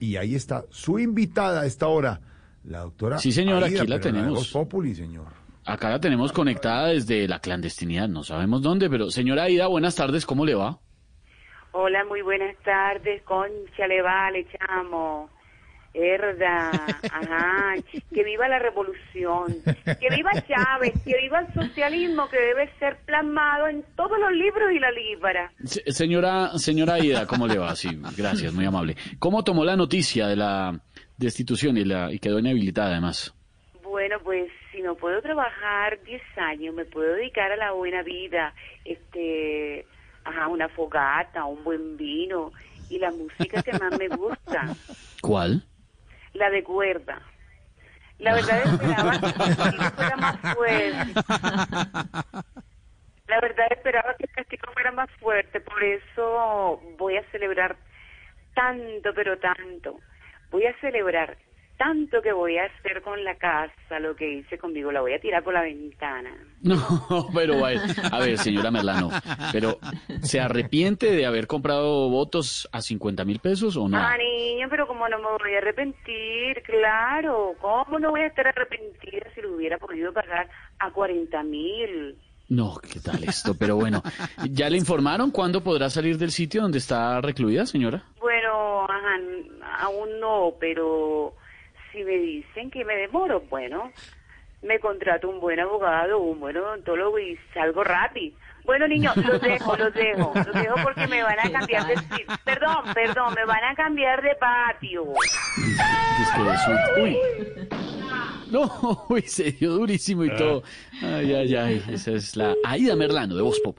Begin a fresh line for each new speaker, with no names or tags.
Y ahí está su invitada a esta hora, la doctora.
Sí, señor,
Aida
aquí la tenemos.
Populi, señor.
Acá la tenemos conectada desde la clandestinidad, no sabemos dónde, pero señora Aida, buenas tardes, ¿cómo le va?
Hola, muy buenas tardes, concha, le vale, chamo. Herda, ajá, que viva la revolución, que viva Chávez, que viva el socialismo que debe ser plasmado en todos los libros y la libra.
Se- señora, señora Aida, ¿cómo le va? Sí, gracias, muy amable. ¿Cómo tomó la noticia de la destitución y, la, y quedó inhabilitada además?
Bueno, pues si no puedo trabajar 10 años, me puedo dedicar a la buena vida, este, ajá, una fogata, un buen vino y la música que más me gusta.
¿Cuál?
La de cuerda. La verdad esperaba que fuera más fuerte. La verdad esperaba que el castigo fuera más fuerte, por eso voy a celebrar tanto, pero tanto. Voy a celebrar tanto que voy a hacer con la casa lo que hice conmigo. La voy a tirar por la ventana.
No, pero a ver, a ver, señora Merlano, pero ¿se arrepiente de haber comprado votos a 50 mil pesos o no?
Ah, niño, pero como no me voy a arrepentir, claro. ¿Cómo no voy a estar arrepentida si lo hubiera podido pagar a 40 mil?
No, ¿qué tal esto? Pero bueno, ¿ya le informaron cuándo podrá salir del sitio donde está recluida, señora?
Bueno, ajá, aún no, pero si me dicen que me demoro, bueno, me contrato un buen abogado, un buen odontólogo y salgo rápido. Bueno, niños, los dejo, los dejo, los dejo porque me van a cambiar de. Perdón, perdón, me van a cambiar de patio.
Uy. No, uy, se dio durísimo y todo. Ay, ay, ay. Esa es la Aida Merlano de Voz Pop.